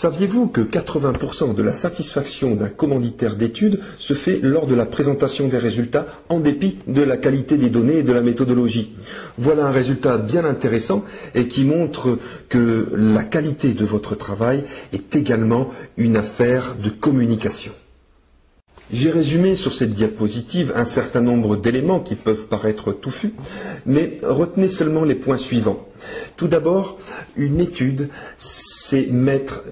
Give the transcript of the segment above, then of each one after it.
Saviez-vous que 80% de la satisfaction d'un commanditaire d'études se fait lors de la présentation des résultats en dépit de la qualité des données et de la méthodologie? Voilà un résultat bien intéressant et qui montre que la qualité de votre travail est également une affaire de communication. J'ai résumé sur cette diapositive un certain nombre d'éléments qui peuvent paraître touffus, mais retenez seulement les points suivants. Tout d'abord, une étude, c'est mettre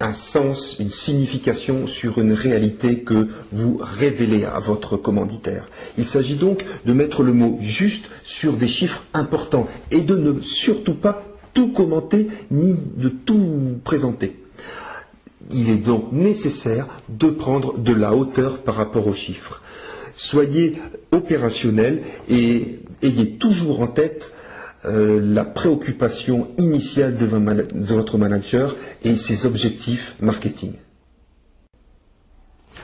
un sens, une signification sur une réalité que vous révélez à votre commanditaire. Il s'agit donc de mettre le mot juste sur des chiffres importants et de ne surtout pas tout commenter ni de tout présenter. Il est donc nécessaire de prendre de la hauteur par rapport aux chiffres. Soyez opérationnel et ayez toujours en tête euh, la préoccupation initiale de, votre manager et ses objectifs marketing.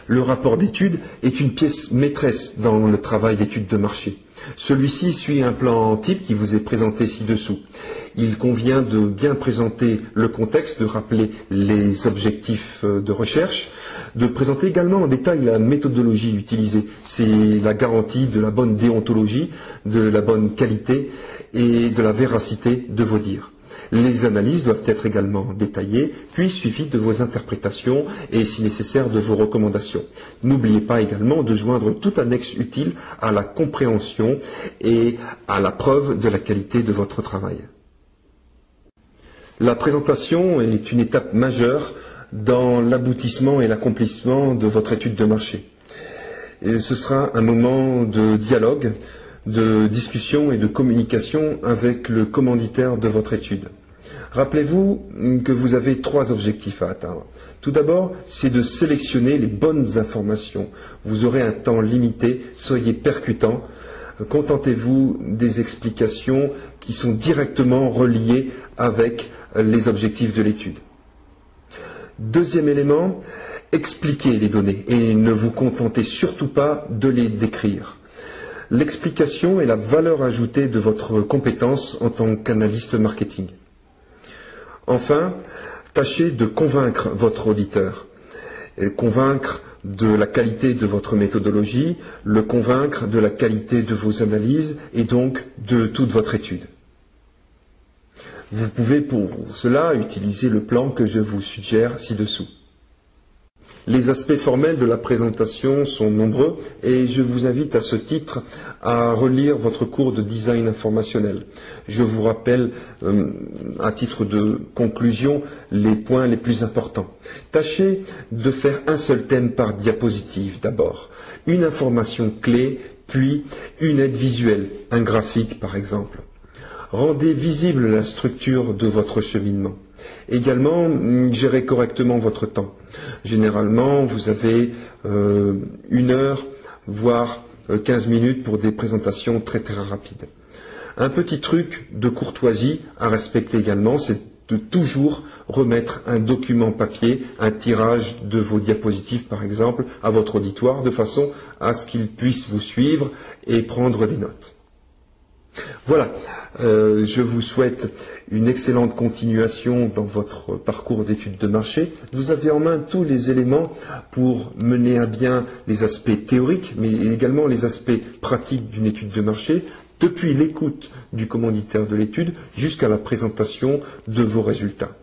Le rapport d'étude est une pièce maîtresse dans le travail d'étude de marché. Celui-ci suit un plan type qui vous est présenté ci-dessous il convient de bien présenter le contexte, de rappeler les objectifs euh, de recherche, de présenter également en détail la méthodologie utilisée. C'est la garantie de la bonne déontologie, de la bonne qualité et de la véracité de vos dires. Les analyses doivent être également détaillées, puis suivies de vos interprétations et, si nécessaire, de vos recommandations. N'oubliez pas également de joindre tout annexe utile à la compréhension et à la preuve de la qualité de votre travail. La présentation est une étape majeure dans l'aboutissement et l'accomplissement de votre étude de marché. Ce sera un moment de dialogue, de discussion et de communication avec le commanditaire de votre étude. Rappelez-vous que vous avez trois objectifs à atteindre. Tout d'abord, c'est de sélectionner les bonnes informations. Vous aurez un temps limité, soyez percutant, contentez-vous des explications qui sont directement reliées avec les objectifs de l'étude. Deuxième élément, expliquez les données et ne vous contentez surtout pas de les décrire. L'explication est la valeur ajoutée de votre compétence en tant qu'analyste marketing. Enfin, tâchez de convaincre votre auditeur, convaincre de la qualité de votre méthodologie, le convaincre de la qualité de vos analyses et donc de toute votre étude. Vous pouvez pour cela utiliser le plan que je vous suggère ci-dessous. Les aspects formels de la présentation sont nombreux et je vous invite à ce titre à relire votre cours de design informationnel. Je vous rappelle euh, à titre de conclusion les points les plus importants. Tâchez de faire un seul thème par diapositive d'abord, une information clé, puis une aide visuelle, un graphique par exemple. Rendez visible la structure de votre cheminement. Également, gérez correctement votre temps. Généralement, vous avez euh, une heure, voire 15 euh, minutes pour des présentations très très rapides. Un petit truc de courtoisie à respecter également, c'est de toujours remettre un document papier, un tirage de vos diapositives par exemple, à votre auditoire, de façon à ce qu'il puisse vous suivre et prendre des notes. Voilà, euh, je vous souhaite une excellente continuation dans votre parcours d'études de marché. Vous avez en main tous les éléments pour mener à bien les aspects théoriques, mais également les aspects pratiques d'une étude de marché, depuis l'écoute du commanditaire de l'étude jusqu'à la présentation de vos résultats.